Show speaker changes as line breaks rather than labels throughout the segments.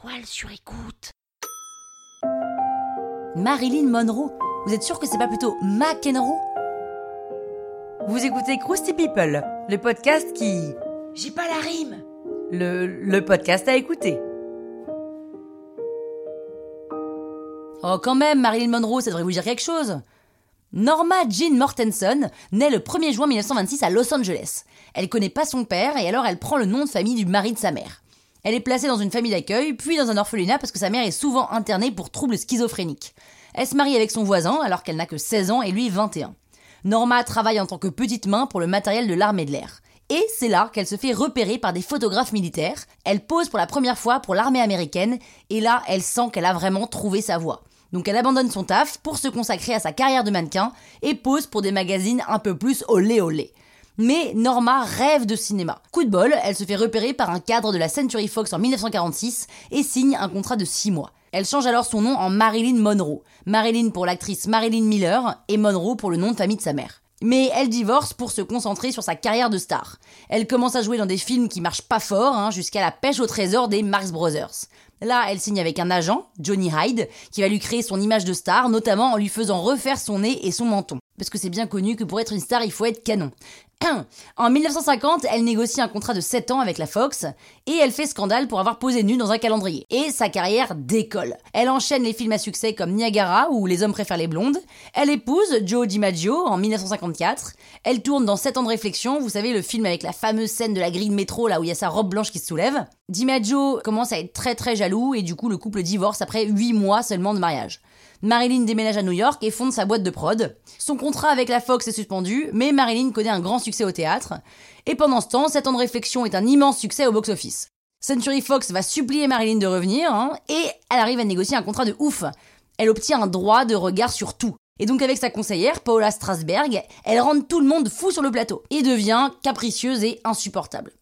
toile sur écoute.
Marilyn Monroe Vous êtes sûr que c'est pas plutôt McEnroe Vous écoutez Krusty People, le podcast qui...
J'ai pas la rime.
Le, le podcast à écouter. Oh quand même, Marilyn Monroe, ça devrait vous dire quelque chose. Norma Jean Mortensen naît le 1er juin 1926 à Los Angeles. Elle connaît pas son père et alors elle prend le nom de famille du mari de sa mère. Elle est placée dans une famille d'accueil, puis dans un orphelinat parce que sa mère est souvent internée pour troubles schizophréniques. Elle se marie avec son voisin alors qu'elle n'a que 16 ans et lui 21. Norma travaille en tant que petite main pour le matériel de l'armée de l'air. Et c'est là qu'elle se fait repérer par des photographes militaires. Elle pose pour la première fois pour l'armée américaine et là elle sent qu'elle a vraiment trouvé sa voie. Donc elle abandonne son taf pour se consacrer à sa carrière de mannequin et pose pour des magazines un peu plus olé olé. Mais Norma rêve de cinéma. Coup de bol, elle se fait repérer par un cadre de la Century Fox en 1946 et signe un contrat de 6 mois. Elle change alors son nom en Marilyn Monroe. Marilyn pour l'actrice Marilyn Miller et Monroe pour le nom de famille de sa mère. Mais elle divorce pour se concentrer sur sa carrière de star. Elle commence à jouer dans des films qui marchent pas fort, hein, jusqu'à la pêche au trésor des Marx Brothers. Là, elle signe avec un agent, Johnny Hyde, qui va lui créer son image de star, notamment en lui faisant refaire son nez et son menton. Parce que c'est bien connu que pour être une star, il faut être canon. En 1950, elle négocie un contrat de 7 ans avec la Fox et elle fait scandale pour avoir posé nue dans un calendrier. Et sa carrière décolle. Elle enchaîne les films à succès comme Niagara ou Les hommes préfèrent les blondes. Elle épouse Joe DiMaggio en 1954. Elle tourne dans 7 ans de réflexion, vous savez le film avec la fameuse scène de la grille de métro là où il y a sa robe blanche qui se soulève. DiMaggio commence à être très très jaloux et du coup le couple divorce après 8 mois seulement de mariage. Marilyn déménage à New York et fonde sa boîte de prod. Son contrat avec la Fox est suspendu, mais Marilyn connaît un grand succès au théâtre. Et pendant ce temps, 7 ans de réflexion est un immense succès au box-office. Century Fox va supplier Marilyn de revenir, hein, et elle arrive à négocier un contrat de ouf. Elle obtient un droit de regard sur tout. Et donc avec sa conseillère, Paula Strasberg, elle rend tout le monde fou sur le plateau, et devient capricieuse et insupportable.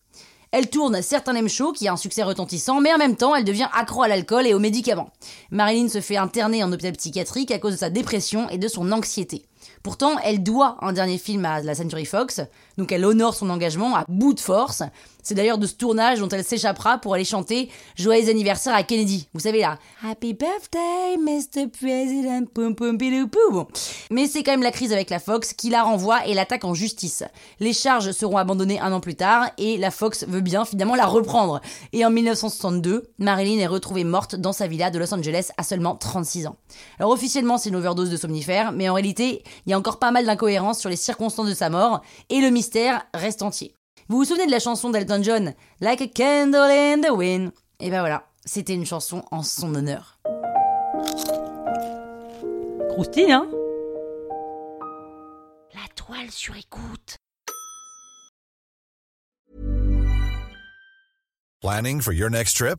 Elle tourne certains M Show, qui a un succès retentissant, mais en même temps, elle devient accro à l'alcool et aux médicaments. Marilyn se fait interner en hôpital psychiatrique à cause de sa dépression et de son anxiété. Pourtant, elle doit un dernier film à la Century Fox, donc elle honore son engagement à bout de force. C'est d'ailleurs de ce tournage dont elle s'échappera pour aller chanter Joyeux anniversaire à Kennedy. Vous savez là, Happy birthday, Mr. President, pum pum Bon. Mais c'est quand même la crise avec la Fox qui la renvoie et l'attaque en justice. Les charges seront abandonnées un an plus tard et la Fox veut bien finalement la reprendre. Et en 1962, Marilyn est retrouvée morte dans sa villa de Los Angeles à seulement 36 ans. Alors officiellement, c'est une overdose de somnifères, mais en réalité, il y a encore pas mal d'incohérences sur les circonstances de sa mort et le mystère reste entier. Vous vous souvenez de la chanson d'Elton John Like a candle in the wind? Et ben voilà, c'était une chanson en son honneur. Croustille, hein?
La toile sur écoute.
Planning for your next trip?